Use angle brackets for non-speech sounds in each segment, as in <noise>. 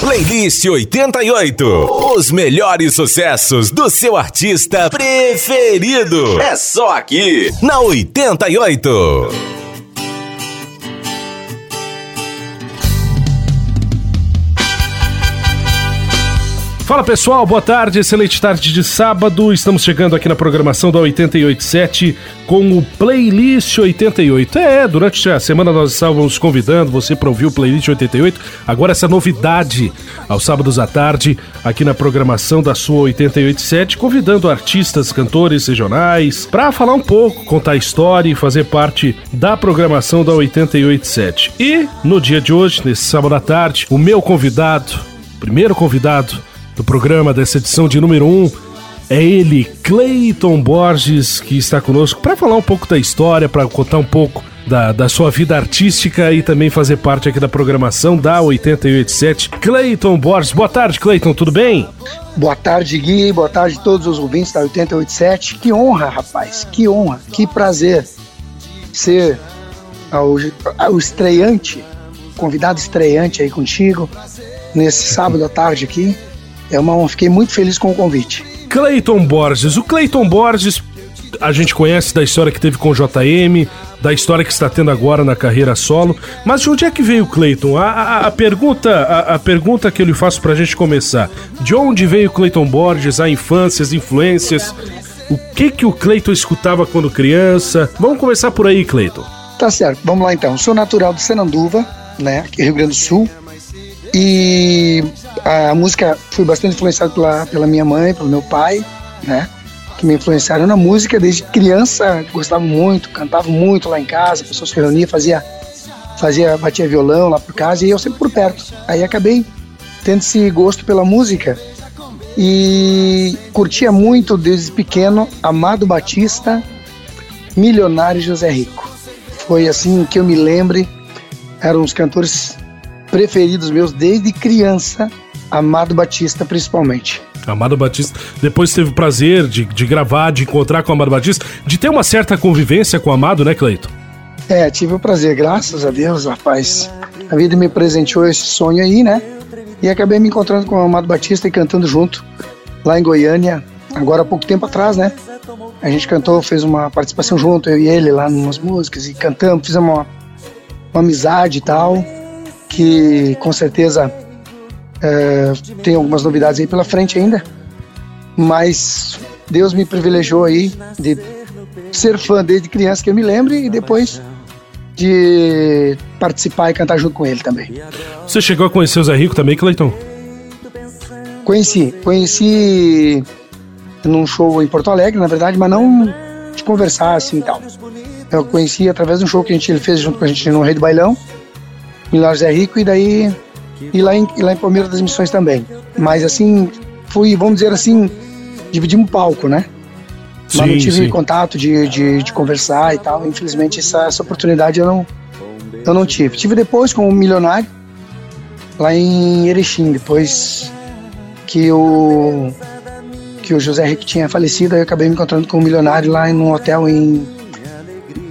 Playlist 88. Os melhores sucessos do seu artista preferido. É só aqui, na 88. Fala pessoal, boa tarde, excelente tarde de sábado. Estamos chegando aqui na programação da 887 com o Playlist 88. É, durante a semana nós estávamos convidando você para ouvir o Playlist 88. Agora essa novidade aos sábados à tarde aqui na programação da sua 887, convidando artistas, cantores regionais para falar um pouco, contar história e fazer parte da programação da 887. E no dia de hoje, nesse sábado à tarde, o meu convidado, primeiro convidado do programa dessa edição de número 1 é ele, Clayton Borges, que está conosco para falar um pouco da história, para contar um pouco da, da sua vida artística e também fazer parte aqui da programação da 887. Clayton Borges, boa tarde, Clayton, tudo bem? Boa tarde, Gui, boa tarde a todos os ouvintes da 887. Que honra, rapaz, que honra, que prazer ser o estreante, convidado estreante aí contigo nesse <laughs> sábado à tarde aqui. É uma, fiquei muito feliz com o convite. Clayton Borges. O Clayton Borges, a gente conhece da história que teve com o JM, da história que está tendo agora na carreira solo. Mas de onde é que veio o Clayton? A, a, a pergunta, a, a, pergunta que eu lhe faço para a gente começar: de onde veio o Clayton Borges, a infância, as influências? O que que o Clayton escutava quando criança? Vamos começar por aí, Clayton. Tá certo, vamos lá então. Sou natural de Senanduva, né, Rio Grande do Sul. E a música foi bastante influenciada pela, pela minha mãe, pelo meu pai, né? Que me influenciaram na música desde criança, gostava muito, cantava muito lá em casa, pessoas se reuniam, fazia, fazia, batia violão lá por casa e eu sempre por perto. Aí acabei tendo esse gosto pela música e curtia muito desde pequeno Amado Batista, Milionário José Rico. Foi assim que eu me lembre, eram os cantores preferidos meus desde criança Amado Batista, principalmente. Amado Batista, depois teve o prazer de, de gravar, de encontrar com o Amado Batista, de ter uma certa convivência com o Amado, né, Cleito? É, tive o prazer, graças a Deus, rapaz. A vida me presenteou esse sonho aí, né? E acabei me encontrando com o Amado Batista e cantando junto lá em Goiânia, agora há pouco tempo atrás, né? A gente cantou, fez uma participação junto, eu e ele lá nas músicas e cantamos, fizemos uma, uma amizade e tal, que com certeza é, tem algumas novidades aí pela frente ainda, mas Deus me privilegiou aí de ser fã desde criança que eu me lembre e depois de participar e cantar junto com ele também. Você chegou a conhecer o Zé Rico também, Cleiton? Conheci, conheci num show em Porto Alegre, na verdade, mas não de conversar assim e tal. Eu conheci através de um show que a gente ele fez junto com a gente no Rei do Bailão, Milagre Zé Rico, e daí e lá em, e lá em Palmeiras das Missões também. Mas assim, fui, vamos dizer assim, dividimos um palco, né? Sim, Mas não tive sim. contato de, de, de, conversar e tal. Infelizmente, essa, essa oportunidade eu não, eu não tive. Tive depois com o Milionário, lá em Erechim, depois que o, que o José Henrique tinha falecido, aí eu acabei me encontrando com o Milionário lá num hotel em,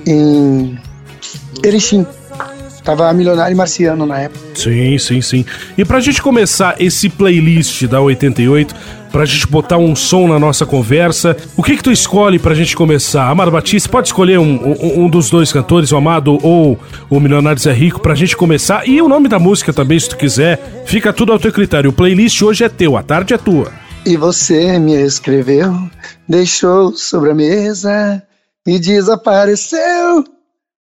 em Erechim. Tava milionário e marciano na época. Sim, sim, sim. E pra gente começar esse playlist da 88, pra gente botar um som na nossa conversa, o que que tu escolhe pra gente começar? Amado Batista, pode escolher um, um, um dos dois cantores, o Amado ou o Milionário Zé Rico, pra gente começar. E o nome da música também, se tu quiser, fica tudo ao teu critério. O playlist hoje é teu, a tarde é tua. E você me escreveu, deixou sobre a mesa e desapareceu.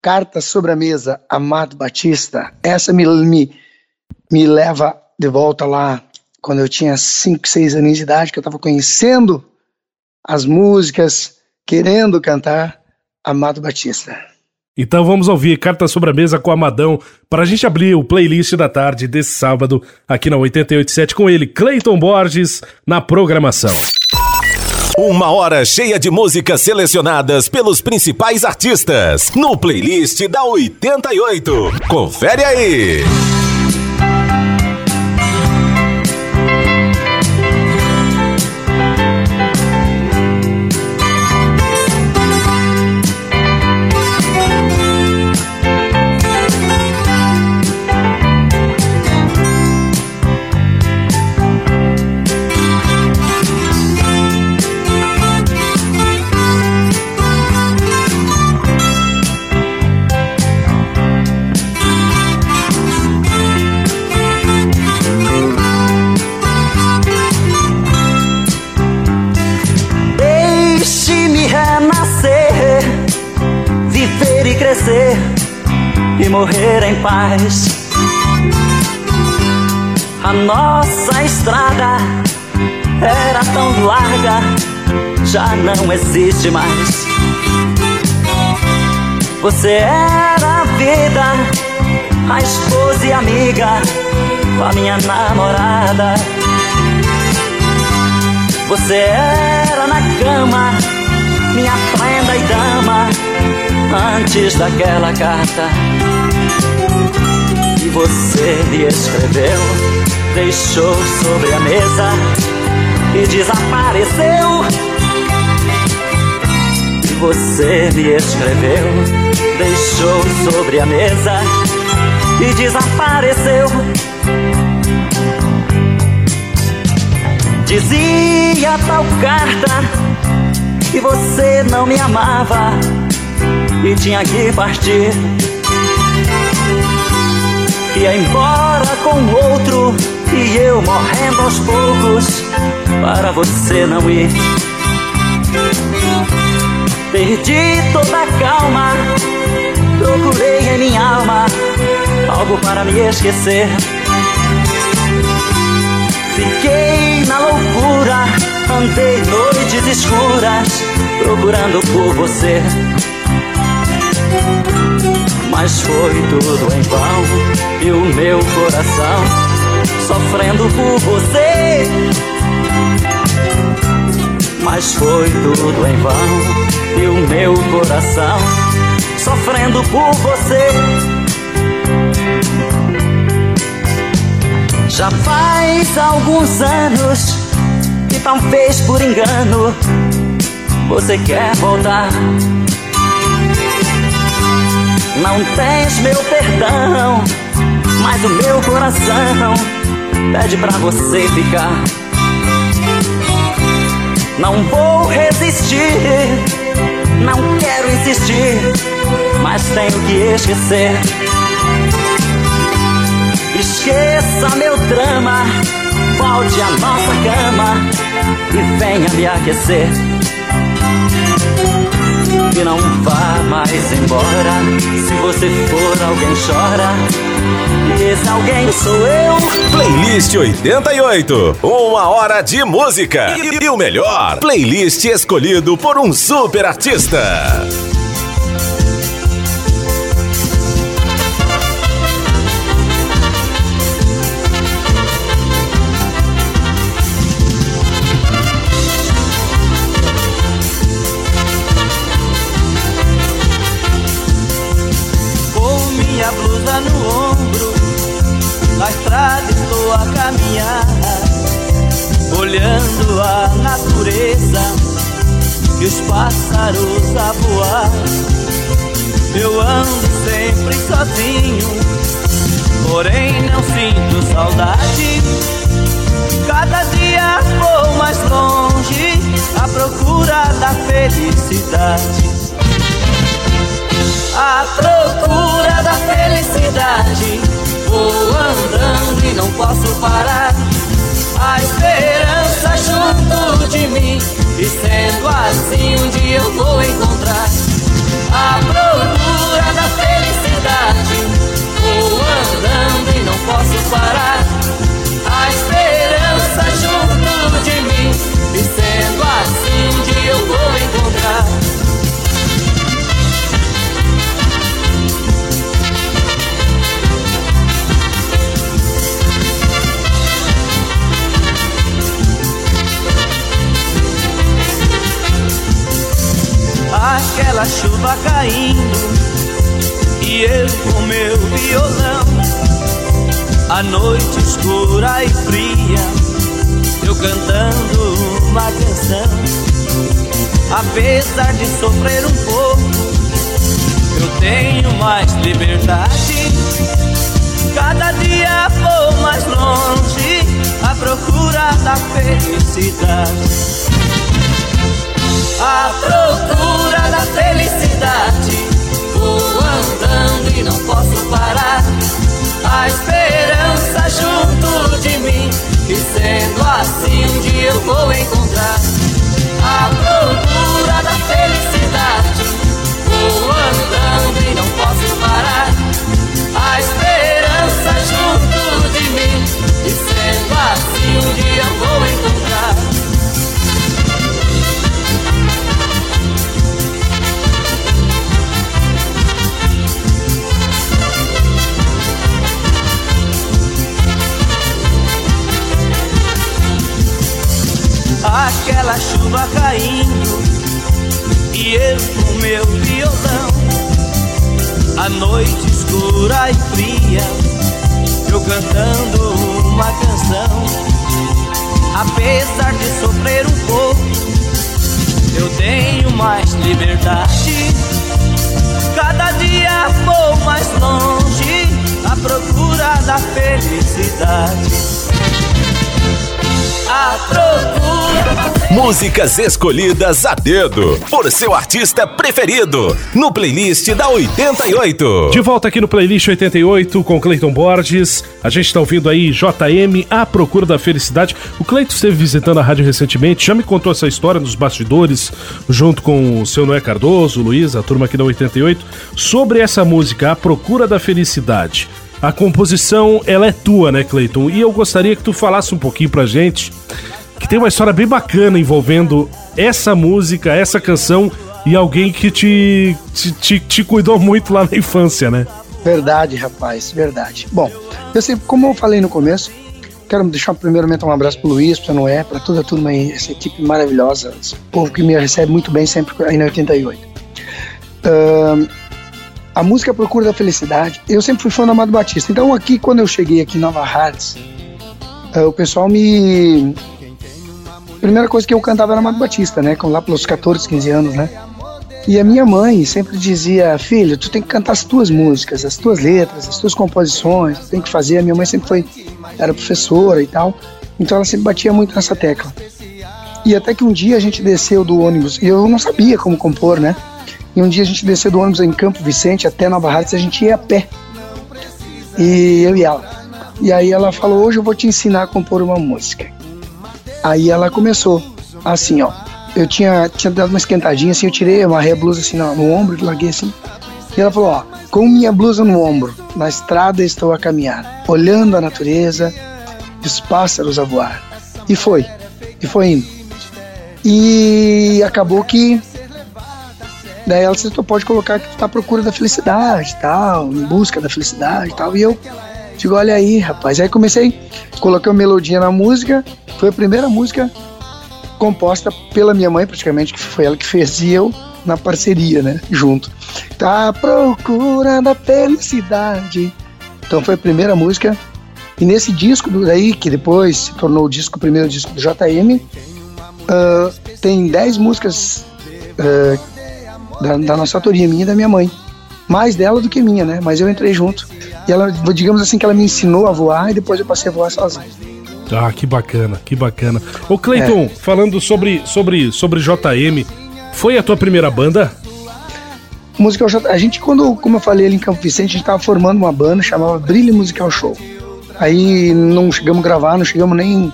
Carta sobre a mesa, Amado Batista. Essa me, me, me leva de volta lá quando eu tinha 5, 6 anos de idade, que eu estava conhecendo as músicas, querendo cantar Amado Batista. Então vamos ouvir Carta sobre a Mesa com Amadão para a gente abrir o playlist da tarde desse sábado aqui na 887 com ele, Clayton Borges, na programação. Uma hora cheia de músicas selecionadas pelos principais artistas no playlist da 88. Confere aí. Paz. A nossa estrada era tão larga, já não existe mais. Você era a vida, a esposa e amiga, a minha namorada. Você era na cama, minha prenda e dama, antes daquela carta. E você me escreveu, deixou sobre a mesa e desapareceu. E você me escreveu, deixou sobre a mesa e desapareceu. Dizia tal carta que você não me amava e tinha que partir. Ia embora com outro e eu morrendo aos poucos para você não ir. Perdi toda a calma, procurei em minha alma algo para me esquecer. Fiquei na loucura, andei noites escuras, procurando por você. Mas foi tudo em vão, e o meu coração sofrendo por você. Mas foi tudo em vão, e o meu coração sofrendo por você. Já faz alguns anos que talvez por engano você quer voltar. Não tens meu perdão, mas o meu coração pede pra você ficar. Não vou resistir, não quero insistir, mas tenho que esquecer. Esqueça meu drama, volte à nossa cama e venha me aquecer. E não vá mais embora, se você for alguém chora. E esse alguém sou eu. Playlist 88, uma hora de música. E, e o melhor, playlist escolhido por um super artista. Olhando a natureza e os pássaros a voar. Eu ando sempre sozinho, porém não sinto saudade. Cada dia vou mais longe à procura da felicidade. À procura da felicidade, vou andando e não posso parar a esperança junto de mim. E sendo assim, um dia eu vou encontrar a procura da felicidade. Vou andando e não posso parar. A esperança junto de mim. E sendo assim, um dia eu vou encontrar. Aquela chuva caindo e eu com meu violão. A noite escura e fria, eu cantando uma canção. Apesar de sofrer um pouco, eu tenho mais liberdade. Cada dia vou mais longe à procura da felicidade à procura da felicidade. Vou andando e não posso parar. A esperança junto de mim. E sendo assim, um dia eu vou caindo e eu com meu violão. A noite escura e fria, eu cantando uma canção. Apesar de sofrer um pouco, eu tenho mais liberdade. Cada dia vou mais longe à procura da felicidade. A procura. Músicas escolhidas a dedo por seu artista preferido no playlist da 88. De volta aqui no Playlist 88 com Cleiton Borges. A gente tá ouvindo aí JM A Procura da Felicidade. O Cleiton esteve visitando a rádio recentemente, já me contou essa história nos bastidores, junto com o seu Noé Cardoso, Luiz, a turma aqui da 88, sobre essa música A Procura da Felicidade. A composição, ela é tua, né, Cleiton? E eu gostaria que tu falasse um pouquinho pra gente, que tem uma história bem bacana envolvendo essa música, essa canção e alguém que te, te, te, te cuidou muito lá na infância, né? Verdade, rapaz, verdade. Bom, eu sempre, como eu falei no começo, quero deixar primeiramente um abraço pro Luiz, pro Noé, para toda a turma aí, essa equipe maravilhosa, esse povo que me recebe muito bem sempre aí na 88. Ahn, a música Procura da Felicidade, eu sempre fui fã do Amado Batista. Então aqui, quando eu cheguei aqui em Nova Hartz, eh, o pessoal me... Primeira coisa que eu cantava era Amado Batista, né? Lá pelos 14, 15 anos, né? E a minha mãe sempre dizia, filho, tu tem que cantar as tuas músicas, as tuas letras, as tuas composições, tu tem que fazer. A minha mãe sempre foi, era professora e tal, então ela sempre batia muito nessa tecla. E até que um dia a gente desceu do ônibus, e eu não sabia como compor, né? E um dia a gente desceu do ônibus em Campo Vicente até Nova Hartz, a gente ia a pé. E eu e ela. E aí ela falou, hoje eu vou te ensinar a compor uma música. Aí ela começou, assim, ó. Eu tinha, tinha dado uma esquentadinha, assim, eu tirei, amarrei a blusa assim no, no ombro, larguei assim. E ela falou, ó, com minha blusa no ombro, na estrada estou a caminhar, olhando a natureza e os pássaros a voar. E foi, e foi indo. E acabou que Daí ela disse, tu pode colocar que tu tá à procura da felicidade tal, em busca da felicidade tal. E eu digo, olha aí, rapaz. Aí comecei, coloquei uma melodia na música. Foi a primeira música composta pela minha mãe, praticamente, que foi ela que fez e eu na parceria, né? Junto. Tá à procura da felicidade. Então foi a primeira música. E nesse disco daí, que depois se tornou o disco, o primeiro disco do JM, ah, tem 10 músicas ah, da, da nossa autoria, minha e da minha mãe. Mais dela do que minha, né? Mas eu entrei junto. E ela, digamos assim, que ela me ensinou a voar e depois eu passei a voar sozinho. Ah, que bacana, que bacana. Ô Cleiton, É. falando sobre, sobre, sobre JM, foi a tua primeira banda? Musical Show, a gente, quando, como eu falei ali em Campo Vicente, a gente tava formando uma banda, chamava Brilho Musical Show. Aí não chegamos a gravar, não chegamos nem.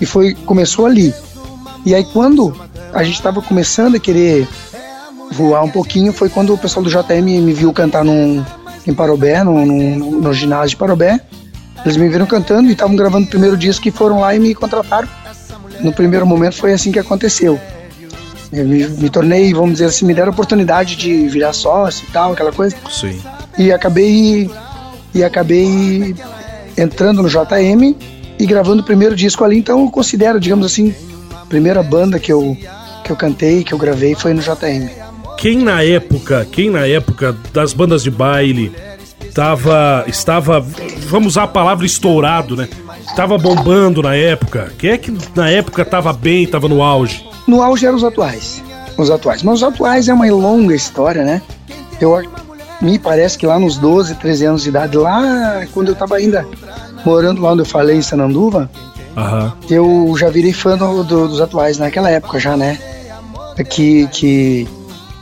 E foi, começou ali. E aí quando a gente tava começando a querer voar um pouquinho, foi quando o pessoal do JM me viu cantar num, em Parobé, no, ginásio de Parobé. Eles me viram cantando e estavam gravando o primeiro disco e foram lá e me contrataram. No primeiro momento foi assim que aconteceu. Eu me, me tornei, vamos dizer assim, me deram a oportunidade de virar sócio e tal, aquela coisa. Sim. E acabei e acabei entrando no JM e gravando o primeiro disco ali, então eu considero, digamos assim, a primeira banda que eu que eu cantei, que eu gravei foi no JM. Quem na época, quem na época das bandas de baile tava, estava, vamos usar a palavra estourado, né? Tava bombando na época. Quem é que na época tava bem, tava no auge? No auge eram os atuais. Os atuais. Mas os atuais é uma longa história, né? Eu me parece que lá nos 12, 13 anos de idade, lá quando eu tava ainda morando lá onde eu falei, em Sananduva, Aham. eu já virei fã do- do- dos atuais naquela época já, né? Que, que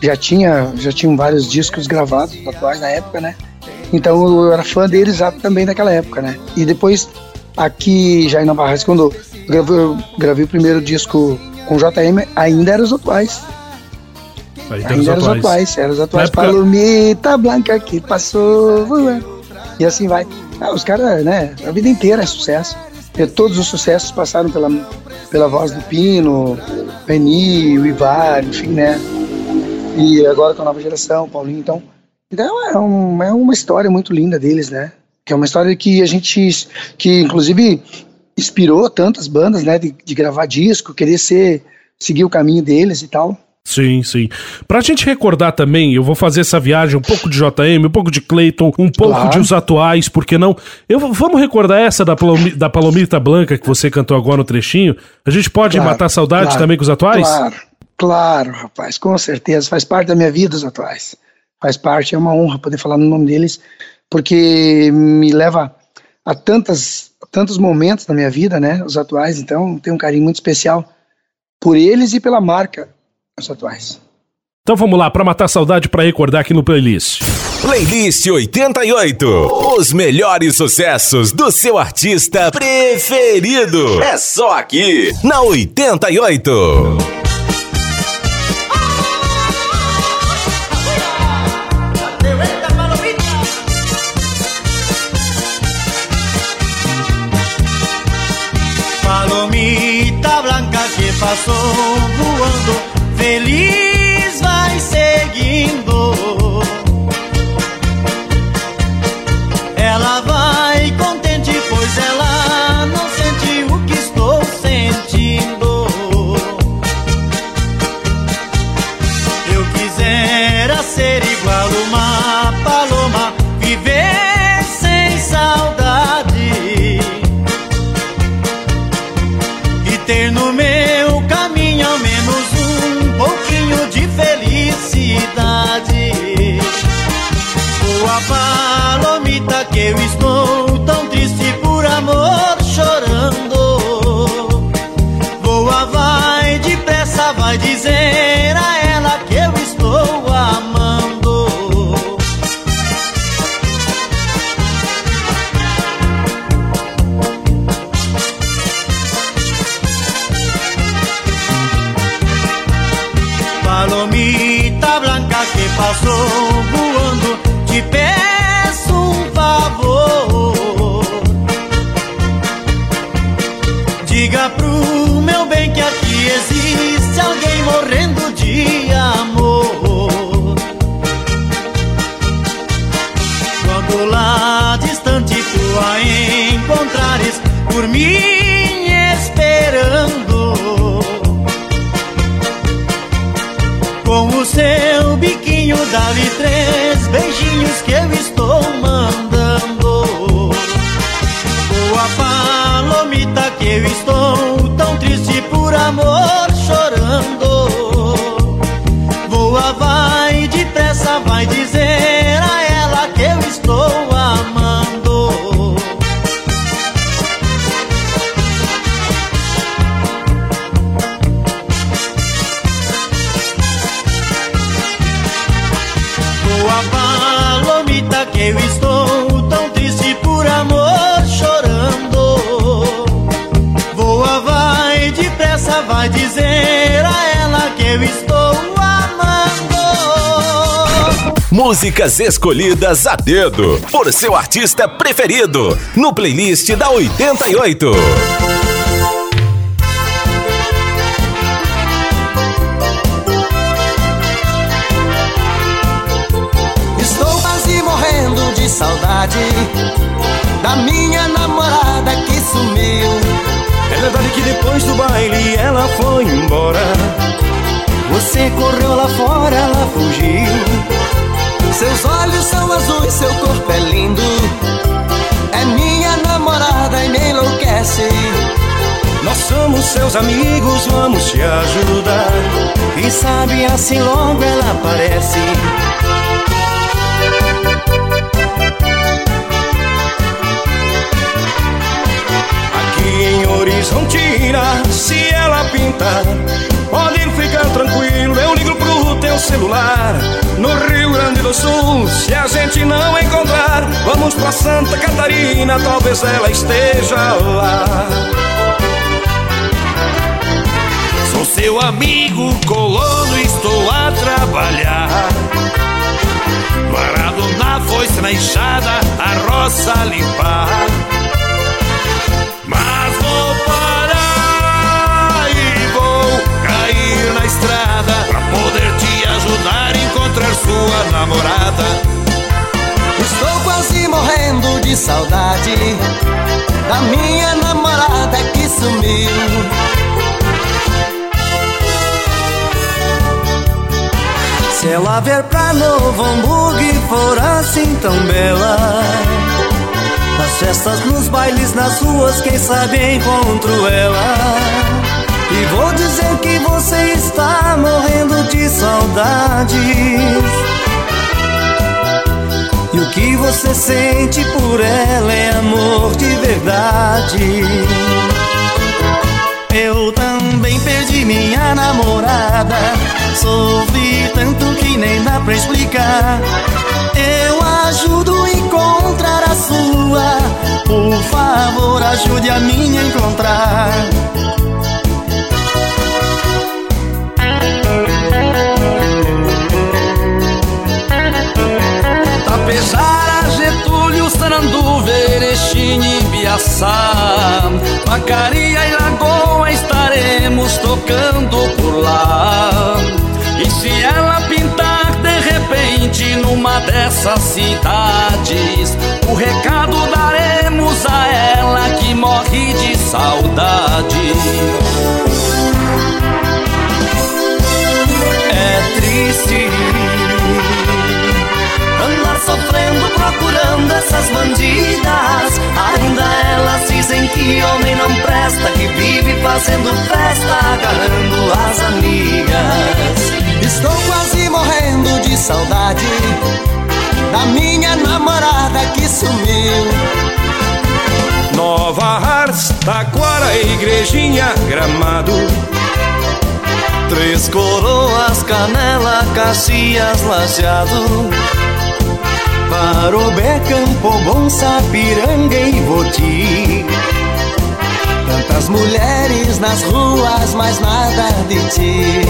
já tinha já tinham vários discos gravados dos atuais na época, né? Então eu era fã deles já também naquela época, né? E depois aqui já em Nova Hartz, quando eu gravei, eu gravei o primeiro disco com JM, ainda eram os atuais. Ainda os eram os atuais. eram os atuais. Época- Palomita Blanca que passou voando. E assim vai. Ah, os caras, né? A vida inteira é sucesso. E todos os sucessos passaram pela, pela voz do Pino, o Eni, o Ivar, enfim, né? E agora com a nova geração, Paulinho, então. Então é, um- é uma história muito linda deles, né? Que é uma história que a gente. que inclusive inspirou tantas bandas, né, de, de gravar disco, querer ser, seguir o caminho deles e tal. Sim, sim. Pra gente recordar também, eu vou fazer essa viagem um pouco de JM, um pouco de Clayton, um pouco claro. de os atuais, por que não? Eu, vamos recordar essa da, Palomi, da Palomita Blanca que você cantou agora no trechinho? A gente pode claro, matar saudade claro, também com os atuais? Claro, claro, rapaz, com certeza. Faz parte da minha vida os atuais. Faz parte, é uma honra poder falar no nome deles, porque me leva a tantas, tantos momentos da minha vida, né? Os atuais, então tenho um carinho muito especial por eles e pela marca os atuais. Então vamos lá, para matar saudade, para recordar aqui no playlist. Playlist 88. Os melhores sucessos do seu artista preferido. É só aqui, na 88. Passou voando feliz eu estou tão triste por amor chorando. Voa, vai depressa, vai dizer a ela que eu estou amando. Músicas escolhidas a dedo por seu artista preferido no playlist da 88. Depois do baile ela foi embora. Você correu lá fora, ela fugiu. Seus olhos são azuis, seu corpo é lindo. É minha namorada e me enlouquece. Nós somos seus amigos, vamos te ajudar. E sabe assim logo ela aparece. Aqui Horizontina, se ela pintar, pode ficar tranquilo, eu ligo pro teu celular. No Rio Grande do Sul, se a gente não encontrar, vamos pra Santa Catarina, talvez ela esteja lá. Sou seu amigo colono, estou a trabalhar. Varado na foice, na enxada, a roça limpar. de saudade Da minha namorada que sumiu. Se ela vier pra Novo Hamburgo e for assim tão bela Nas festas, nos bailes, nas ruas, quem sabe encontro ela. E vou dizer que você está morrendo de saudades. E o que você sente por ela é amor de verdade. Eu também perdi minha namorada. Sofri tanto que nem dá pra explicar. Eu ajudo a encontrar a sua. Por favor, ajude a minha a encontrar. Verechim e Biaçá Macaria e Lagoa estaremos tocando por lá E se ela pintar de repente numa dessas cidades O recado daremos a ela que morre de saudade É triste procurando essas bandidas. Ainda elas dizem que homem não presta Que vive fazendo festa agarrando as amigas. Estou quase morrendo de saudade Da minha namorada que sumiu. Nova Ars, Taquara, Igrejinha, Gramado. Três coroas, Canela, Caxias, Lajeado Parobé, Campo Bom, Sapiranga e Voti. Tantas mulheres nas ruas, mas nada de ti.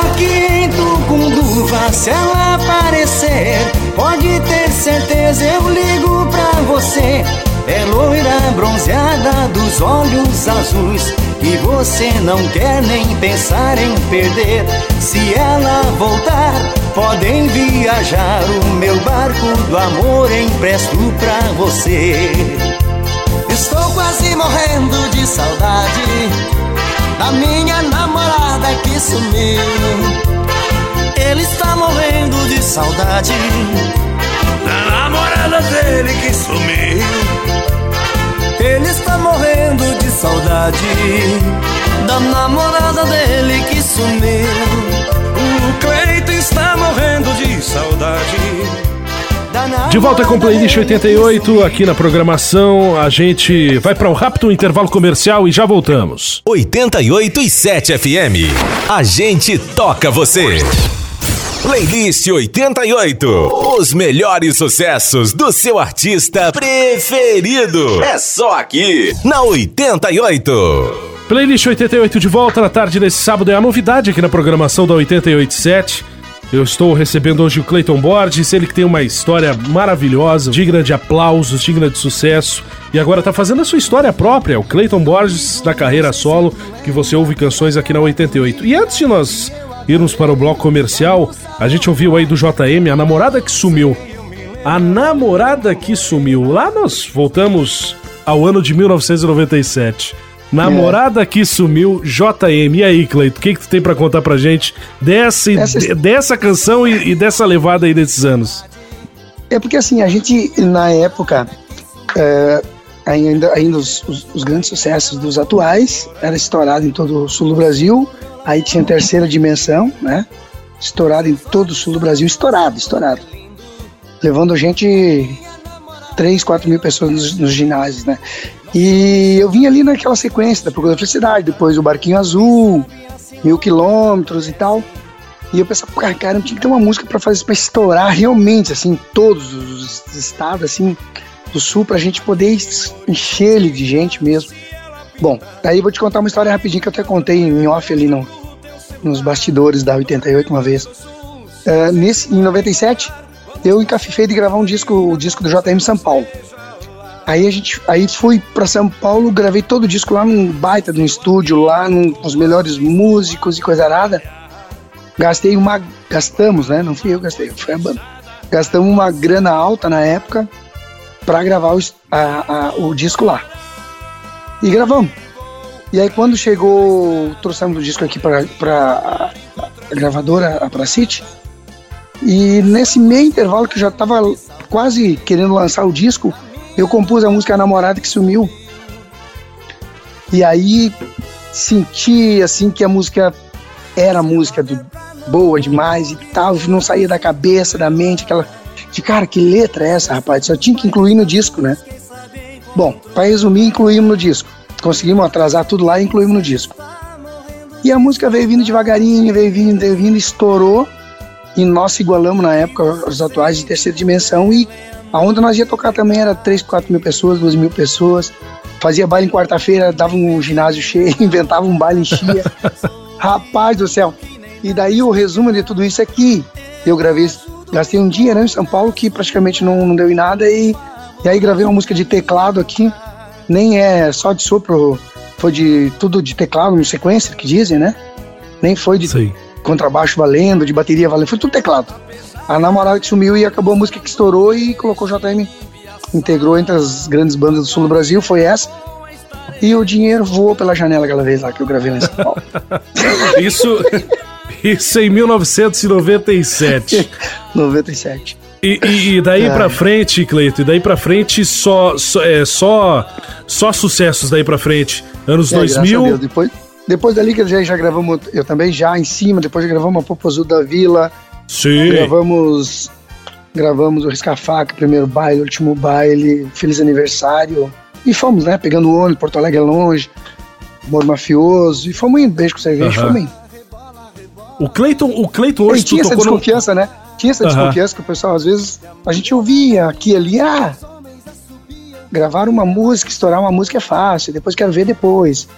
Aqui em Tucunduva, se ela aparecer Pode ter certeza, eu ligo pra você. É loira bronzeada dos olhos azuis Que você não quer nem pensar em perder. Se ela voltar, podem viajar. O meu barco do amor empresto pra você. Estou quase morrendo de saudade da minha namorada que sumiu. Ele está morrendo de saudade Da namorada dele que sumiu Ele está morrendo de saudade da namorada dele que sumiu. O Cleito está morrendo de saudade De volta com o Playlist 88 aqui na programação. A gente vai para um rápido intervalo comercial e já voltamos. 88 e 7 FM. A gente toca você. Playlist 88. Os melhores sucessos do seu artista preferido. É só aqui, na 88. Playlist 88 de volta na tarde desse sábado é a novidade aqui na programação da 887. Eu estou recebendo hoje o Clayton Borges, ele que tem uma história maravilhosa, digna de aplausos, digna de sucesso, e agora está fazendo a sua história própria, o Clayton Borges da carreira solo, que você ouve canções aqui na 88. E antes de nós irmos para o bloco comercial, a gente ouviu aí do JM a namorada que sumiu. A namorada que sumiu. Lá nós voltamos ao ano de 1997. Namorada que sumiu, JM. E aí, Cleito, o que, que tu tem pra contar pra gente dessa, Essa- de- dessa canção e, e dessa levada aí desses anos? É porque assim, a gente, na época, é, ainda, ainda os, os- os grandes sucessos dos atuais, era estourado em todo o sul do Brasil, aí tinha terceira dimensão, né? Estourado em todo o sul do Brasil, estourado, estourado. Levando a gente 3, 4 mil pessoas nos, nos ginásios, né? E eu vim ali naquela sequência da Procura da Felicidade, depois o Barquinho Azul, Mil Quilômetros e tal. E eu pensava, cara, cara, tinha que ter uma música pra fazer para estourar realmente, assim, todos os estados, assim, do sul, pra gente poder encher ele de gente mesmo. Bom, eu vou te contar uma história rapidinho que eu até contei em off ali no, nos bastidores da 88 uma vez. É, nesse, em 97, eu encafifei de gravar um disco, o disco do JM São Paulo. Aí a gente, aí fui pra São Paulo, gravei todo o disco lá num baita de um estúdio, lá num, com os melhores músicos e coisa arada. Gastei uma, gastamos, né? Não fui eu que gastei, foi a banda. Gastamos uma grana alta na época pra gravar o, a- a- o disco lá. E gravamos. E aí quando chegou, trouxemos o disco aqui para pra a gravadora, a City. E nesse meio intervalo que eu já estava quase querendo lançar o disco, eu compus a música Namorada que Sumiu. E aí senti assim que a música era música do, boa demais e tal, não saía da cabeça, da mente, aquela de cara, que letra é essa, rapaz? Só tinha que incluir no disco, né? Bom, para resumir, incluímos no disco. Conseguimos atrasar tudo lá e incluímos no disco. E a música veio vindo devagarinho, veio vindo, veio vindo, estourou. E nós igualamos na época os atuais de terceira dimensão. E aonde nós ia tocar também era 3, 4 mil pessoas, 2 mil pessoas. Fazia baile em quarta-feira, dava um ginásio <laughs> cheio, inventava um baile em chia. <laughs> Rapaz do céu. E daí o resumo de tudo isso é que eu gravei, gastei um dinheirão em São Paulo que praticamente não, não deu em nada. E, e aí gravei uma música de teclado aqui. Nem é só de sopro foi de tudo de teclado no sequência, que dizem, né? Nem foi de Sim. contrabaixo valendo, de bateria valendo, foi tudo teclado. A namorada que sumiu e acabou a música que estourou e colocou o JM, integrou entre as grandes bandas do sul do Brasil, foi essa. E o dinheiro voou pela janela aquela vez lá que eu gravei lá em São Paulo. <laughs> isso, isso em 1997. 97. <laughs> E, e, e daí para frente, Cleito, e daí para frente só, só, é, só, só sucessos daí para frente. Anos é, 2000. Depois, depois dali que já, já gravamos, eu também já em cima, depois gravamos a Popozu da Vila. Sim. Gravamos, gravamos o Riscafaca, primeiro baile, último baile, Feliz Aniversário. E fomos, né? Pegando o ônibus, Porto Alegre é longe, Moro Mafioso. E fomos indo, beijo com cerveja, uhum. fomos indo. O Cleiton, o Cleiton hoje. Ele tinha essa desconfiança, no... né? Tinha essa desconfiança que o pessoal, às vezes, a gente ouvia aqui e ali, ah, gravar uma música, estourar uma música é fácil, depois quero ver depois.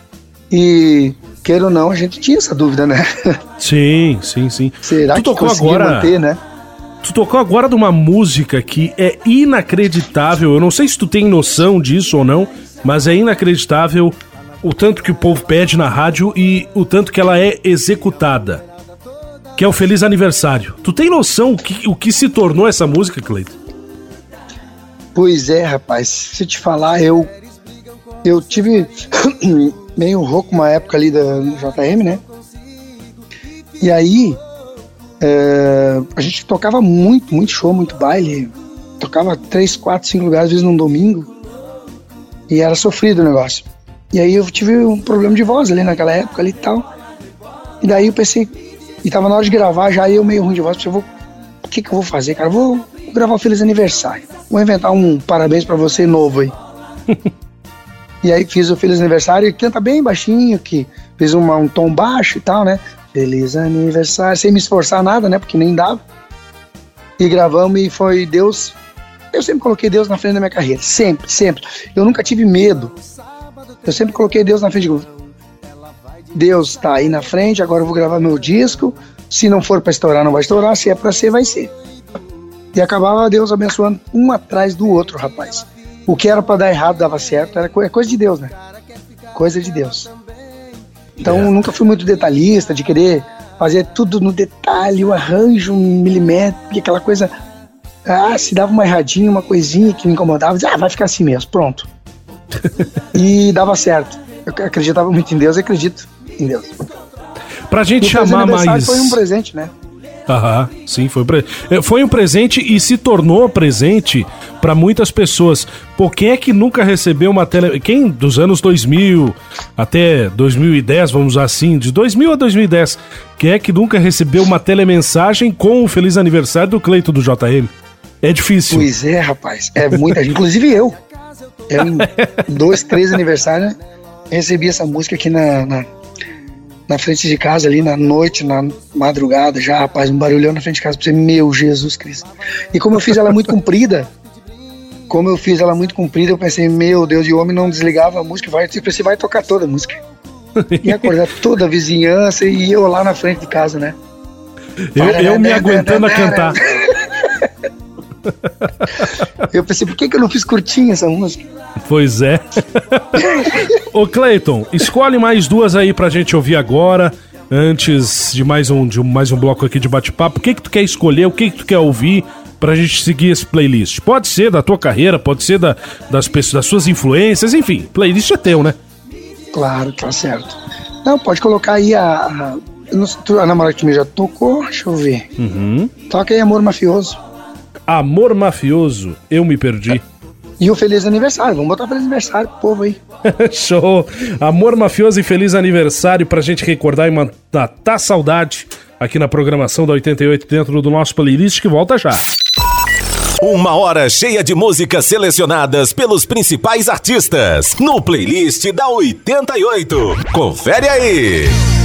E, queira ou não, a gente tinha essa dúvida, né? <laughs> Sim, sim, sim. Será tu que tocou agora manter, né? Tu tocou agora de uma música que é inacreditável. Eu não sei se tu tem noção disso ou não, mas é inacreditável o tanto que o povo pede na rádio e o tanto que ela é executada que é o Feliz Aniversário. Tu tem noção o que, o que se tornou essa música, Cleiton? Pois é, rapaz. Se eu te falar, eu eu tive <coughs> meio rouco uma época ali da JM, né? E aí é, a gente tocava muito, muito show, muito baile. Tocava três, quatro, cinco lugares, às vezes num domingo. E era sofrido o negócio. E aí eu tive um problema de voz ali naquela época ali e tal. E daí eu pensei, e tava na hora de gravar, já eu meio ruim de voz, eu vou. O que que eu vou fazer, cara? Vou gravar um feliz aniversário. Vou inventar um parabéns para você novo aí. <laughs> e aí fiz o feliz aniversário e canta bem baixinho, que fiz uma, um tom baixo e tal, né? Feliz aniversário, sem me esforçar nada, né? Porque nem dava. E gravamos e foi Deus. Eu sempre coloquei Deus na frente da minha carreira. Sempre, sempre. Eu nunca tive medo. Eu sempre coloquei Deus na frente. De... Deus está aí na frente, agora eu vou gravar meu disco. Se não for para estourar, não vai estourar. Se é para ser, vai ser. E acabava Deus abençoando um atrás do outro, rapaz. O que era para dar errado dava certo. Era é coisa de Deus, né? Coisa de Deus. Então é. nunca fui muito detalhista de querer fazer tudo no detalhe, o arranjo um milimétrico, aquela coisa. Ah, se dava uma erradinha, uma coisinha que me incomodava, dizia, ah, vai ficar assim mesmo, pronto. <laughs> e dava certo. Eu acreditava muito em Deus e acredito Deus. Pra gente chamar mais. Foi um presente, né? Aham, sim, foi, pre... É, foi um presente e se tornou presente para muitas pessoas. Por quem é que nunca recebeu uma tele. Quem dos anos 2000 até 2010, vamos assim, de 2000 a 2010, quem é que nunca recebeu uma telemensagem com o feliz aniversário do Cleito do JM? É difícil. Pois é, rapaz. É muita gente, inclusive eu. Eu, em <laughs> dois, três aniversários, recebi essa música aqui na, na, na, frente de casa, ali na noite, na madrugada, já, rapaz, um barulhão na frente de casa pra você, meu Jesus Cristo. E como eu fiz ela muito comprida, como eu fiz ela muito comprida, eu pensei, meu Deus, e o homem não desligava a música, vai, você vai tocar toda a música. E acordar toda a vizinhança e eu lá na frente de casa, né? Eu, eu me aguentando a cantar. Eu pensei, por que, que eu não fiz curtinha essa música? Pois é. Ô Clayton, escolhe mais duas aí pra gente ouvir agora, antes de mais um, de mais um bloco aqui de bate-papo. O que, que tu quer escolher, o que, que tu quer ouvir pra gente seguir esse playlist? Pode ser da tua carreira, pode ser da, das, pessoas, das suas influências, enfim, playlist é teu, né? Claro, tá certo. Não, pode colocar aí a. a, a namorada que já tocou, deixa eu ver. Uhum. Toca aí Amor Mafioso. Amor mafioso, eu me perdi. E o Feliz Aniversário. Vamos botar Feliz Aniversário pro povo aí. <laughs> Show! Amor mafioso e feliz aniversário pra gente recordar e matar saudade aqui na programação da 88 dentro do nosso playlist que volta já. Uma hora cheia de músicas selecionadas pelos principais artistas no playlist da 88. Confere aí.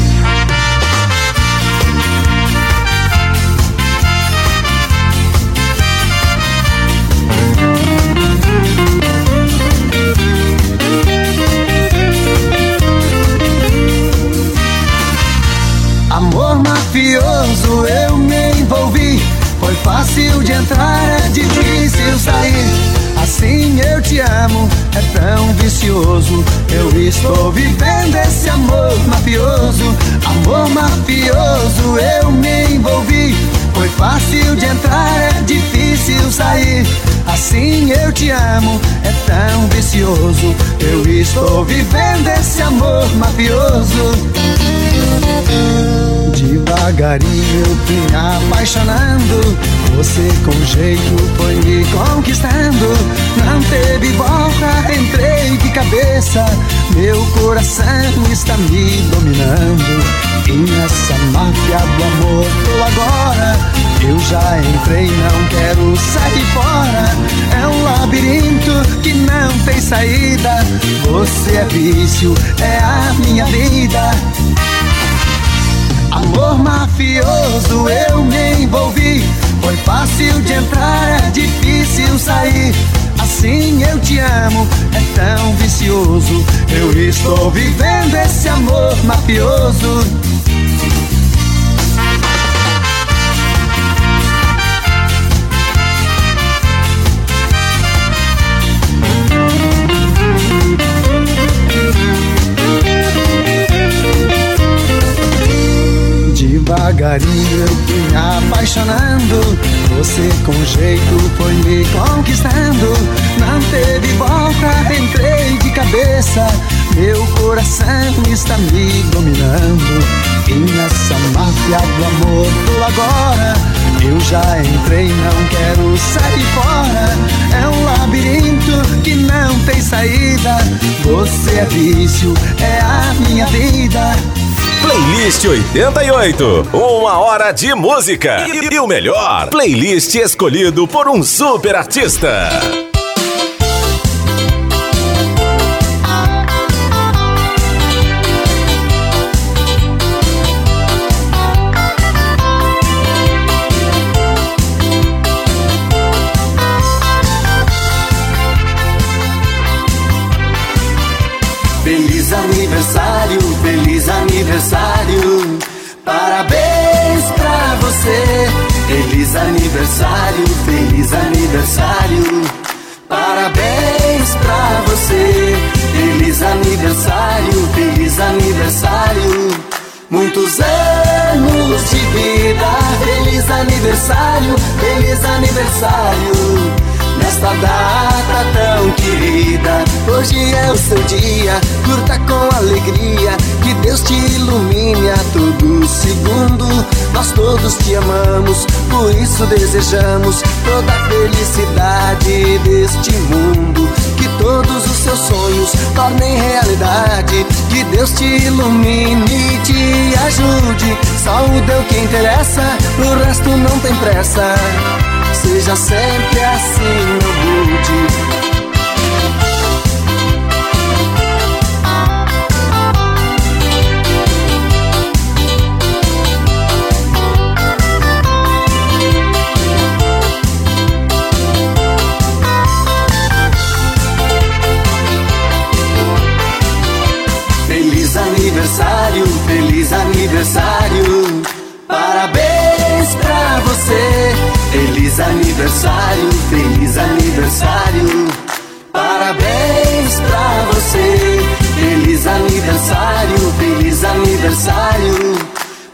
Fácil de entrar, é difícil sair. Assim eu te amo, é tão vicioso. Eu estou vivendo esse amor mafioso. Amor mafioso, eu me envolvi. Foi fácil de entrar, é difícil sair. Assim eu te amo, é tão vicioso. Eu estou vivendo esse amor mafioso. Devagarinho eu fui me apaixonando. Você com jeito foi me conquistando. Não teve volta, entrei de cabeça? Meu coração está me dominando. E nessa máfia do amor tô agora. Eu já entrei, não quero sair fora. É um labirinto que não tem saída. Você é vício, é a minha vida mafioso, eu me envolvi. Foi fácil de entrar, é difícil sair. Assim eu te amo, é tão vicioso. Eu estou vivendo esse amor mafioso. Devagarinho eu fui apaixonando. Você com jeito foi me conquistando. Não teve volta, entrei de cabeça. Meu coração está me dominando. E nessa máfia do amor tô agora Eu já entrei, não quero sair fora. É um labirinto que não tem saída. Você é vício, é a minha vida Playlist 88. Uma hora de música. E, e o melhor, playlist escolhido por um super artista. Feliz aniversário, feliz aniversário. Parabéns pra você. Feliz aniversário, feliz aniversário. Parabéns pra você. Feliz aniversário, feliz aniversário. Muitos anos de vida. Feliz aniversário, feliz aniversário. Nesta data tão querida, hoje é o seu dia, curta com alegria, que Deus te ilumine a todo segundo. Nós todos te amamos, por isso desejamos toda a felicidade deste mundo. Que todos os seus sonhos tornem realidade, que Deus te ilumine e te ajude. Só o Deus que interessa, o resto não tem pressa. Seja sempre assim, não mude. Feliz aniversário, feliz aniversário. Parabéns pra você. Feliz aniversário, feliz aniversário.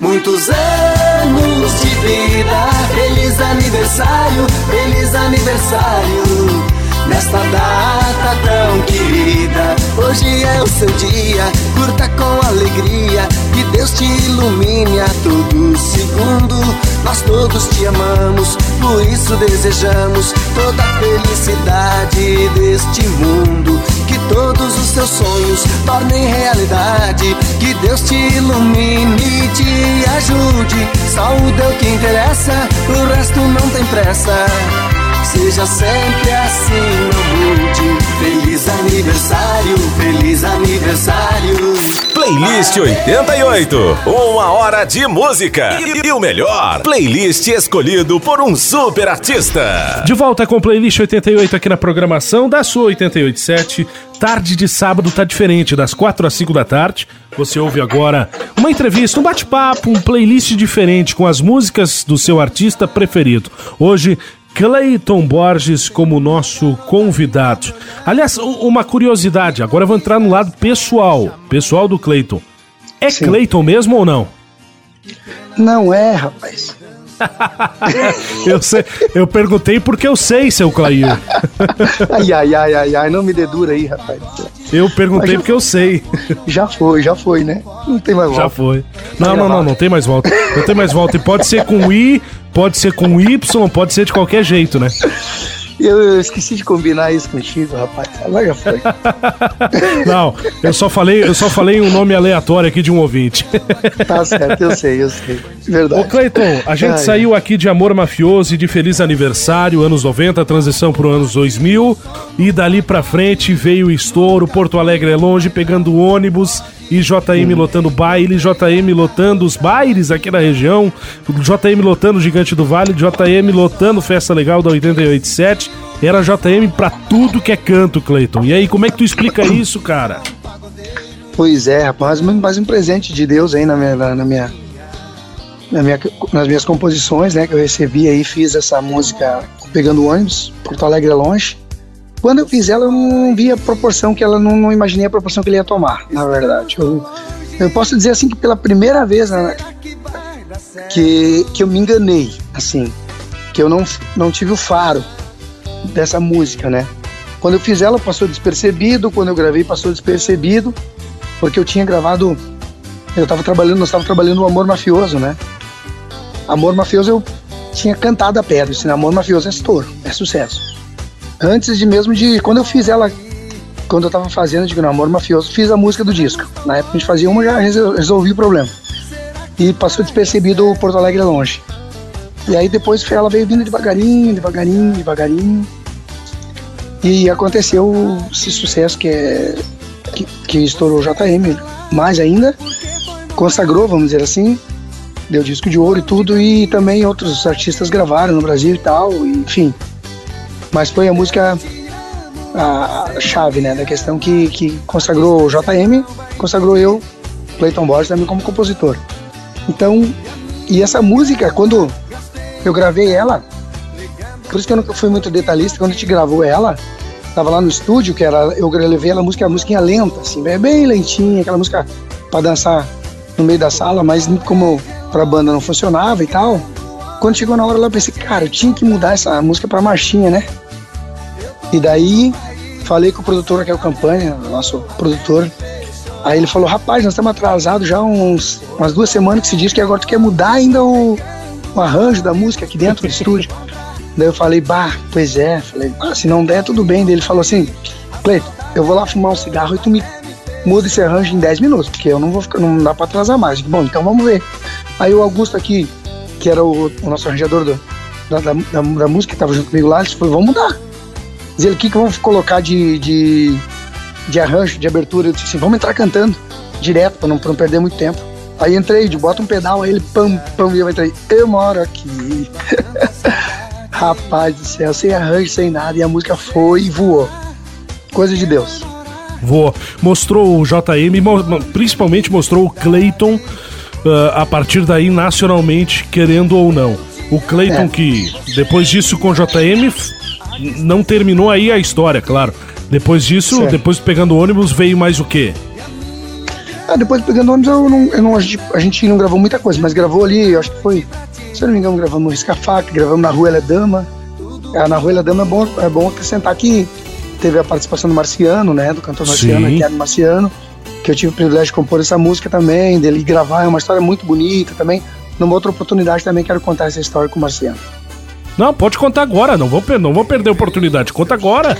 Muitos anos de vida. Feliz aniversário, feliz aniversário. Nesta data tão querida, hoje é o seu dia, curta com alegria, que Deus te ilumine a todo segundo. Nós todos te amamos, por isso desejamos toda a felicidade deste mundo. Que todos os seus sonhos tornem realidade, que Deus te ilumine e te ajude. Saúde é o que interessa, o resto não tem pressa. Seja sempre assim, não mude. Feliz aniversário, feliz aniversário. Playlist 88. Uma hora de música. E, e, o melhor, playlist escolhido por um super artista. De volta com Playlist 88 aqui na programação da sua 887. Tarde de sábado tá diferente, das 4 às 5 da tarde. Você ouve agora uma entrevista, um bate-papo, um playlist diferente com as músicas do seu artista preferido. Hoje, Clayton Borges como nosso convidado. Aliás, uma curiosidade, agora eu vou entrar no lado pessoal, pessoal do Clayton. É Sim. Clayton mesmo ou não? Não é, rapaz. <laughs> eu, sei, eu perguntei porque eu sei, seu Clair. <laughs> ai, ai, ai, ai, ai, não me dê dura aí, rapaz. Eu perguntei já, porque eu sei. <laughs> Já foi, já foi, né? Não tem mais volta. Já foi. Não, não, não, não tem mais volta. Não tem mais volta. E pode ser com I, pode ser com Y, pode ser de qualquer jeito, né? Eu, eu, esqueci de combinar isso contigo, rapaz. Agora já foi. <laughs> Não, eu só falei, eu só falei um nome aleatório aqui de um ouvinte. Tá certo, eu sei, eu sei. Verdade. Ô Cleiton, a gente Ai. saiu aqui de Amor Mafioso e de Feliz Aniversário, anos 90, transição para os anos 2000, e dali pra frente veio o estouro, Porto Alegre é longe, pegando ônibus e JM lotando baile, JM lotando os bailes aqui na região, JM lotando o Gigante do Vale, JM lotando Festa Legal da 887. Era JM pra tudo que é canto, Cleiton. E aí, como é que tu explica isso, cara? Pois é, rapaz, mais um presente de Deus aí na minha, na, na minha, na minha, nas minhas composições, né, que eu recebi aí, fiz essa música pegando ônibus, Porto Alegre é longe. Quando eu fiz ela, eu não vi a proporção que ela, não, não imaginei a proporção que ele ia tomar, na verdade. Eu, eu posso dizer assim que pela primeira vez né, que, que eu me enganei, assim, que eu não, não tive o faro dessa música, né? Quando eu fiz ela, passou despercebido, quando eu gravei, passou despercebido, porque eu tinha gravado, eu estava trabalhando, nós estávamos trabalhando no Amor Mafioso, né? Amor Mafioso eu tinha cantado a pedra, esse Amor Mafioso é estouro, é sucesso antes de mesmo de. Quando eu fiz ela, quando eu tava fazendo de Namoro Mafioso, fiz a música do disco. Na época a gente fazia uma já resolvi o problema. E passou despercebido o Porto Alegre longe. E aí depois ela veio vindo devagarinho, devagarinho, devagarinho. E aconteceu esse sucesso que é. que, que estourou o JM mais ainda. Consagrou, vamos dizer assim. Deu disco de ouro e tudo. E também outros artistas gravaram no Brasil e tal. Enfim. Mas foi a música a chave, né, da questão que, que consagrou o JM, consagrou eu, Clayton Borges, também como compositor. Então, e essa música, quando eu gravei ela, por isso que eu nunca fui muito detalhista, quando a gente gravou ela, tava lá no estúdio, que era, eu levei ela música, a música lenta, assim, bem lentinha, aquela música para dançar no meio da sala, mas como pra banda não funcionava e tal, quando chegou na hora lá eu pensei, cara, eu tinha que mudar essa música pra marchinha, né? E daí falei com o produtor, que o Campanha, nosso produtor. Aí ele falou, rapaz, nós estamos atrasados já uns, umas duas semanas que se diz que agora tu quer mudar ainda o, o arranjo da música aqui dentro do estúdio. <laughs> Daí eu falei, bah, pois é. Falei, ah, se não der, tudo bem. Daí ele falou assim, Cleiton, eu vou lá fumar um cigarro e tu me muda esse arranjo em 10 minutos, porque eu não vou ficar, não dá pra atrasar mais. Bom, então vamos ver. Aí o Augusto aqui, que era o, o nosso arranjador do, da, da, da, da, música, que tava junto comigo lá, ele falou, vamos mudar dizer o que, que vamos colocar de, de, de arranjo, de abertura. Eu disse assim, vamos entrar cantando direto para não, não perder muito tempo. Aí entrei, de bota um pedal, aí ele pam, pam, e eu entrei, eu moro aqui. <laughs> Rapaz do céu, sem arranjo, sem nada, e a música foi e voou. Coisa de Deus. Voou. Mostrou o JM, principalmente mostrou o Clayton uh, a partir daí nacionalmente, querendo ou não. O Clayton é. que, depois disso com o JM, não terminou aí a história, claro. Depois disso, certo. depois pegando ônibus, veio mais o quê? Ah, depois pegando ônibus, eu não, eu não, a, gente, a gente não gravou muita coisa, mas gravou ali, acho que foi, se eu não me engano, gravamos no Riscafac, gravamos na Rua Ela é Dama, na Ruela Dama é bom, é bom acrescentar que teve a participação do Marciano, né? Do cantor Marciano, Guilherme Marciano, que eu tive o privilégio de compor essa música também, dele gravar, é uma história muito bonita também. Numa outra oportunidade também quero contar essa história com o Marciano. Não, pode contar agora, não vou, não vou perder a oportunidade, conta agora.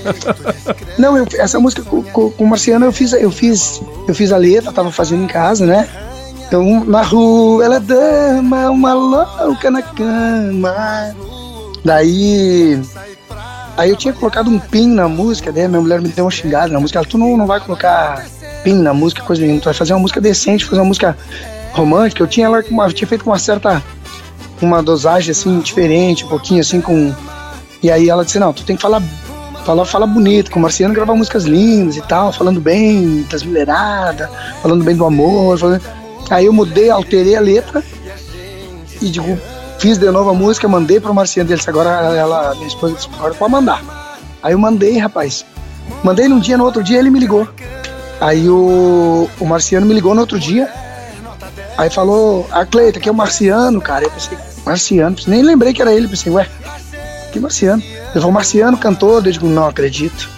<laughs> não, eu, essa música com, com, com, o Marciano eu fiz, eu fiz, eu fiz a letra, tava fazendo em casa, né? Então, na rua ela é dama, uma louca na cama. Daí, aí eu tinha colocado um pin na música, daí minha mulher me deu uma xingada na música. Ela, tu não, não vai colocar pin na música, coisa nenhuma, tu vai fazer uma música decente, fazer uma música romântica. Eu tinha ela, eu tinha feito com uma certa uma dosagem assim diferente, um pouquinho assim com. E aí ela disse: Não, tu tem que falar, falar, falar bonito, com o Marciano gravar músicas lindas e tal, falando bem das mulheradas, falando bem do amor. Falando... Aí eu mudei, alterei a letra e digo, fiz de novo a música, mandei pro Marciano dele. Agora ela, minha esposa disse: Agora pode mandar. Aí eu mandei, rapaz. Mandei num dia, no outro dia ele me ligou. Aí o, o Marciano me ligou no outro dia Aí falou, a Cleita, que é o Marciano, cara. Eu pensei, Marciano, nem lembrei que era ele. Pensei, ué, que Marciano? Ele falou, Marciano cantor. Eu digo, não acredito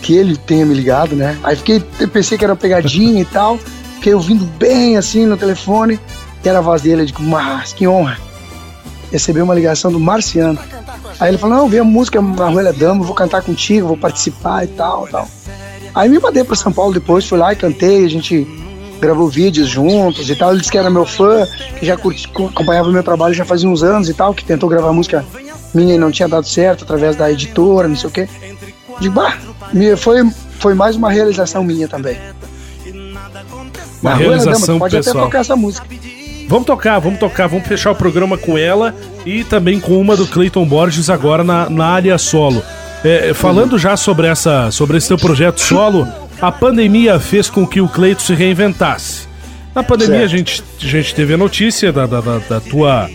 que ele tenha me ligado, né? Aí fiquei, pensei que era pegadinha e tal. Fiquei ouvindo bem assim no telefone. E era a voz dele. Eu digo, mas que honra. Recebi uma ligação do Marciano. Aí ele falou, não, veio a música Marruela Dama, vou cantar contigo, vou participar e tal, tal. Aí me mandei para São Paulo depois, fui lá e cantei, a gente gravou vídeos juntos e tal. Ele disse que era meu fã, que já curti, acompanhava o meu trabalho já fazia uns anos e tal, que tentou gravar música minha e não tinha dado certo através da editora, não sei o quê. Digo, bah, foi, foi mais uma realização minha também. Uma Na realização pode pessoal. até tocar essa música. Vamos tocar, vamos tocar, vamos fechar o programa com ela e também com uma do Clayton Borges agora na, na área solo. É, falando já sobre essa, sobre esse teu projeto solo, a pandemia fez com que o Cleito se reinventasse. Na pandemia a gente, a gente teve a notícia da, da, da, da tua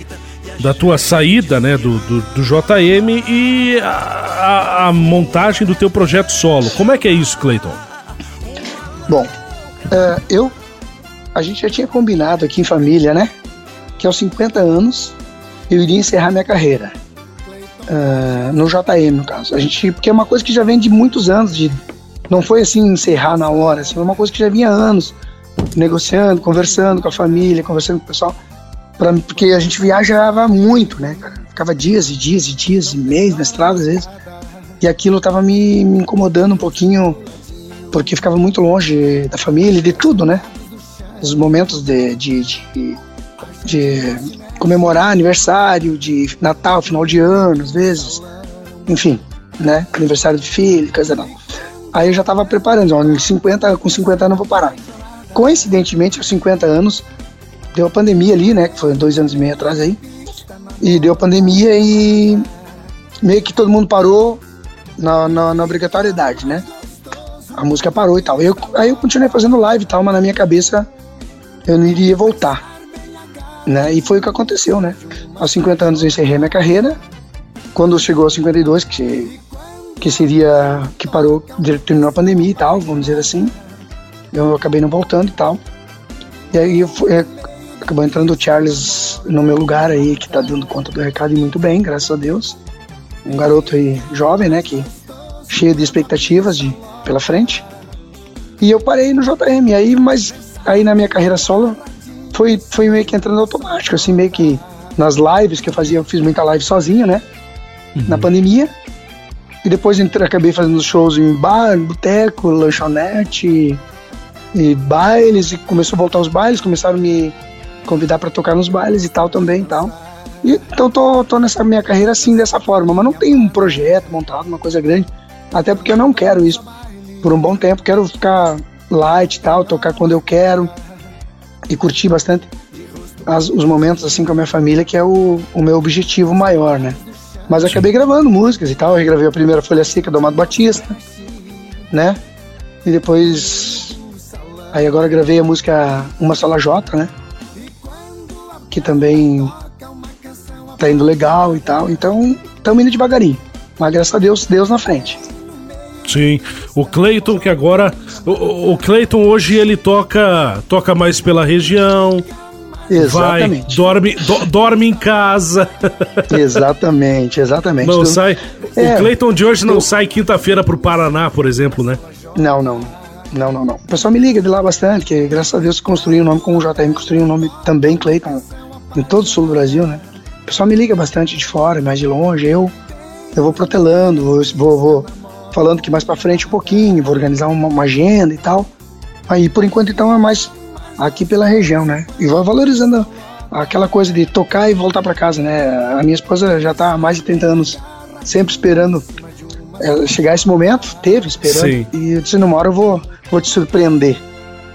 da tua saída né, do, do, do JM e a, a, montagem do teu projeto solo. Como é que é isso, Cleiton? Bom, uh, eu a gente já tinha combinado aqui em família, né? Que aos 50 anos eu iria encerrar minha carreira. Uh, no JM, no caso. A gente, porque é uma coisa que já vem de muitos anos, de não foi assim encerrar na hora, assim, foi uma coisa que já vinha anos negociando, conversando com a família, conversando com o pessoal, pra, porque a gente viajava muito, né? Ficava dias e dias e dias e meses na estrada às vezes. E aquilo tava me, me incomodando um pouquinho, porque ficava muito longe da família, de tudo, né? Os momentos de, de, de, de comemorar aniversário, de Natal, final de ano, às vezes, enfim, né? Aniversário de filho, não. Aí eu já estava preparando, ó, 50, com 50 anos eu vou parar. Coincidentemente, aos 50 anos, deu a pandemia ali, né? Que foi dois anos e meio atrás aí. E deu a pandemia e meio que todo mundo parou na, na, na obrigatoriedade, né? A música parou e tal. Eu, aí eu continuei fazendo live e tal, mas na minha cabeça eu não iria voltar. Né? E foi o que aconteceu, né? Aos 50 anos eu encerrei minha carreira. Quando chegou aos 52, que que seria que parou, terminou a pandemia e tal, vamos dizer assim. Eu acabei não voltando e tal. E aí fui, é, acabou entrando o Charles no meu lugar aí, que tá dando conta do recado e muito bem, graças a Deus. Um garoto aí jovem, né, que cheio de expectativas de pela frente. E eu parei no JM, aí mas aí na minha carreira solo foi foi meio que entrando automático, assim, meio que nas lives que eu fazia, eu fiz muita live sozinho, né? Uhum. Na pandemia. E depois entrei, acabei fazendo shows em bar, boteco, lanchonete e bailes. E começou a voltar os bailes, começaram a me convidar para tocar nos bailes e tal também e tal. E, então tô, tô nessa minha carreira assim, dessa forma. Mas não tenho um projeto montado, uma coisa grande. Até porque eu não quero isso por um bom tempo. Quero ficar light e tal, tocar quando eu quero e curtir bastante as, os momentos assim com a minha família, que é o, o meu objetivo maior, né? Mas acabei gravando músicas e tal. Eu gravei a primeira Folha Seca do Amado Batista, né? E depois. Aí agora gravei a música Uma Sola J, né? Que também tá indo legal e tal. Então, estamos indo devagarinho. Mas graças a Deus, Deus na frente. Sim, o Cleiton que agora o, o Cleiton hoje ele toca toca mais pela região, Exatamente. Vai, dorme, do, dorme em casa. <laughs> exatamente, exatamente. Não então, sai. É, o Cleiton de hoje não eu... sai quinta-feira pro Paraná, por exemplo, né? Não, não. Não, não, não. O pessoal me liga de lá bastante, que graças a Deus construí um nome com o JM, construí um nome também Cleiton em todo o sul do Brasil, né? O pessoal me liga bastante de fora, mais de longe. Eu, eu vou protelando, vou, vou, vou falando que mais para frente um pouquinho, vou organizar uma, uma, agenda e tal. Aí por enquanto então é mais aqui pela região, né? E vou valorizando aquela coisa de tocar e voltar para casa, né? A minha esposa já tá há mais de 30 anos sempre esperando é, chegar esse momento, teve esperando. Sim. E eu disse, numa hora eu vou, vou te surpreender.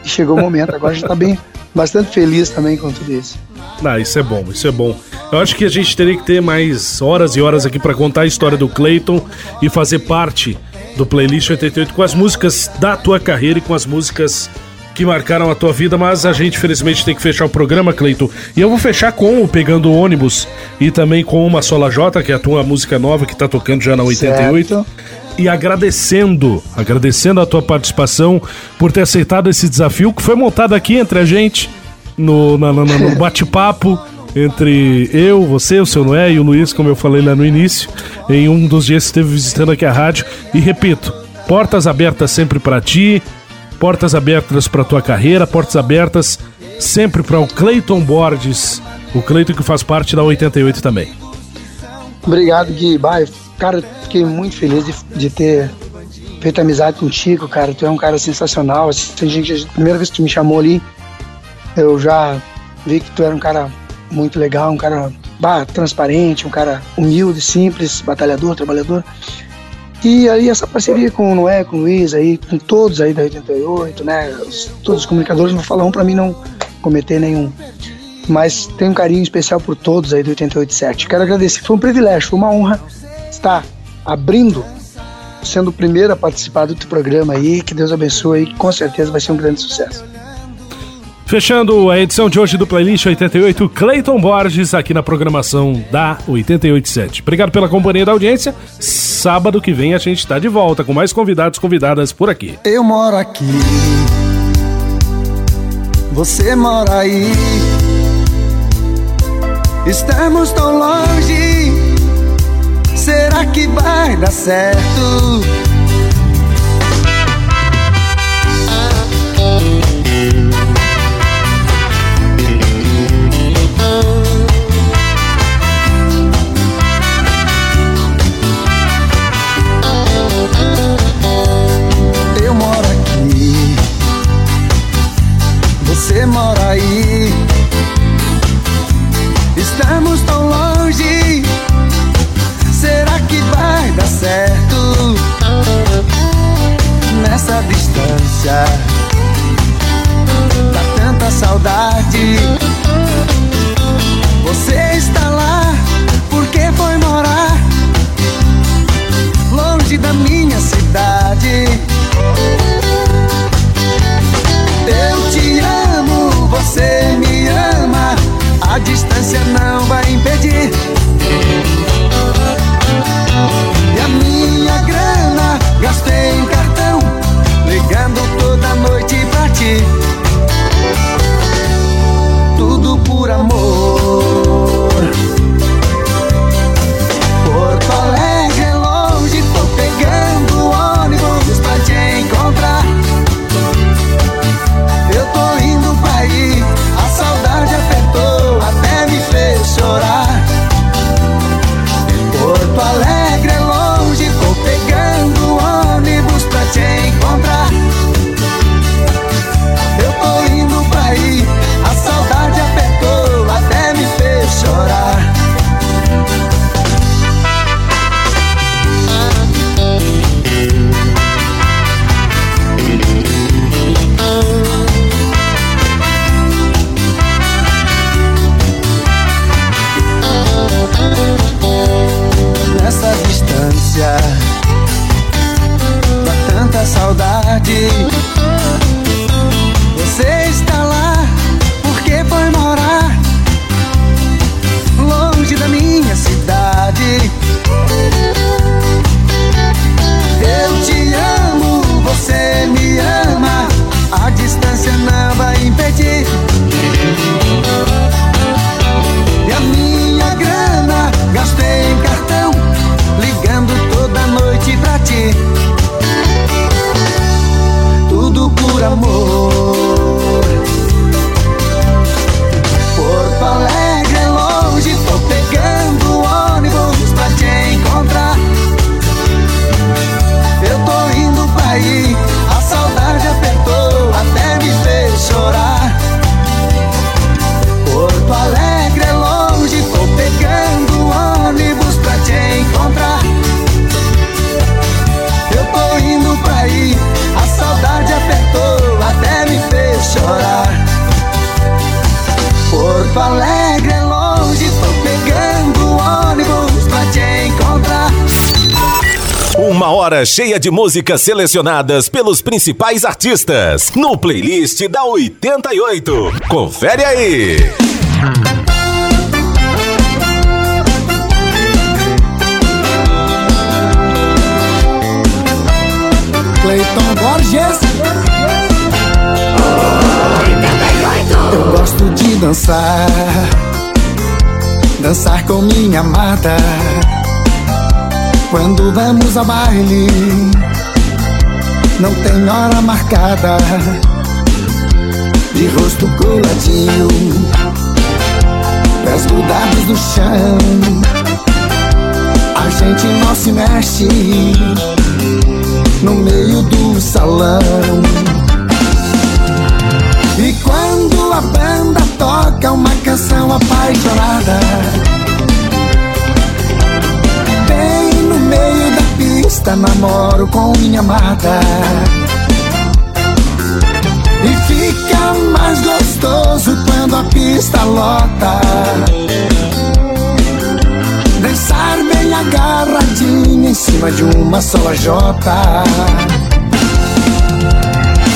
E chegou o momento, agora já tá bem, bastante feliz também com tudo isso. Ah, isso é bom, isso é bom. Eu acho que a gente teria que ter mais horas e horas aqui para contar a história do Clayton e fazer parte do playlist 88 com as músicas da tua carreira e com as músicas que marcaram a tua vida, mas a gente infelizmente tem que fechar o programa, Cleito. E eu vou fechar com o Pegando o Ônibus e também com uma Sola J, que é a tua música nova que tá tocando já na 88. Certo. E agradecendo, agradecendo a tua participação por ter aceitado esse desafio que foi montado aqui entre a gente no, no <laughs> bate-papo entre eu, você, o seu Noé e o Luiz, como eu falei lá no início, em um dos dias que esteve visitando aqui a rádio. E repito, portas abertas sempre para ti, portas abertas para tua carreira, portas abertas sempre para o Clayton Borges, o Clayton que faz parte da 88 também. Obrigado, Gui. Vai, cara, fiquei muito feliz de, de ter feito amizade contigo, cara. Tu é um cara sensacional. A primeira vez que tu me chamou ali, eu já vi que tu era um cara muito legal, um cara bah, transparente, um cara humilde, simples, batalhador, trabalhador. E aí essa parceria com o Noé, com o Luiz, aí, com todos aí da 88, né? Os, todos os comunicadores, vou falar um para mim não cometer nenhum. Mas tenho um carinho especial por todos aí do 887. Quero agradecer, foi um privilégio, foi uma honra estar abrindo, sendo o primeiro a participar do teu programa aí. Que Deus abençoe e com certeza vai ser um grande sucesso. Fechando a edição de hoje do Playlist 88, Clayton Borges aqui na programação da 887. Obrigado pela companhia da audiência. Sábado que vem a gente está de volta com mais convidados convidadas por aqui. Eu moro aqui. Você mora aí. Estamos tão longe. Será que vai dar certo? por aí. Estamos tão longe, será que vai dar certo? Nessa distância, dá tanta saudade. Você está lá, porque foi morar longe da minha. distância não vai impedir. Cheia de músicas selecionadas pelos principais artistas no playlist da 88. Confere aí. Cleiton Borges. Eu gosto de dançar, dançar com minha amada. Quando vamos ao baile, não tem hora marcada. De rosto coladinho, pés grudados no chão. A gente não se mexe no meio do salão. E quando a banda toca uma canção apaixonada, pista namoro com minha amada. E fica mais gostoso quando a pista lota. Dançar bem agarradinho em cima de uma só jota.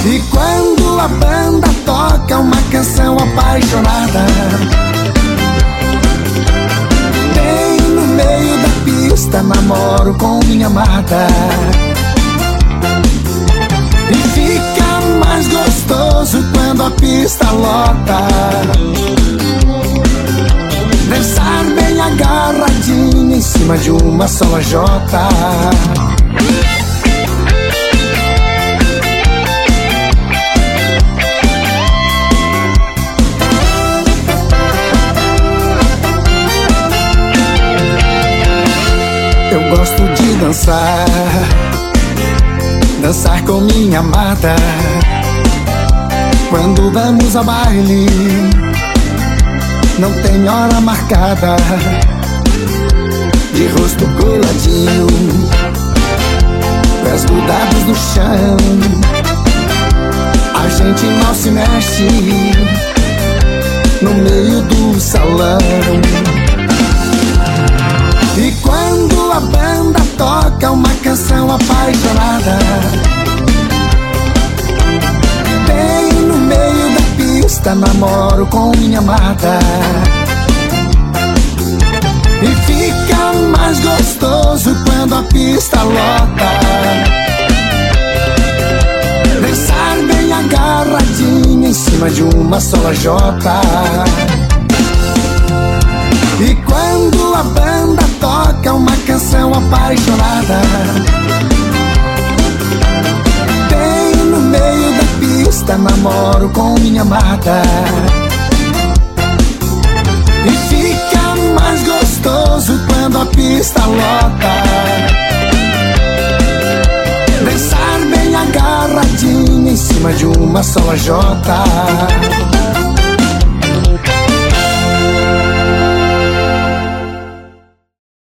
E quando a banda toca uma canção apaixonada, pista namoro com minha amada. E fica mais gostoso quando a pista lota. Dançar bem agarradinho em cima de uma só jota. Dançar, dançar com minha amada. Quando vamos ao baile, não tem hora marcada. De rosto coladinho, pés grudados no chão. A gente não se mexe no meio do salão. E quando a banda toca uma canção apaixonada, bem no meio da pista namoro com minha amada. E fica mais gostoso quando a pista lota. Dançar bem agarradinho em cima de uma só jota. E quando a banda toca uma canção apaixonada, bem no meio da pista namoro com minha amada. E fica mais gostoso quando a pista lota. Dançar bem agarradinho em cima de uma só jota.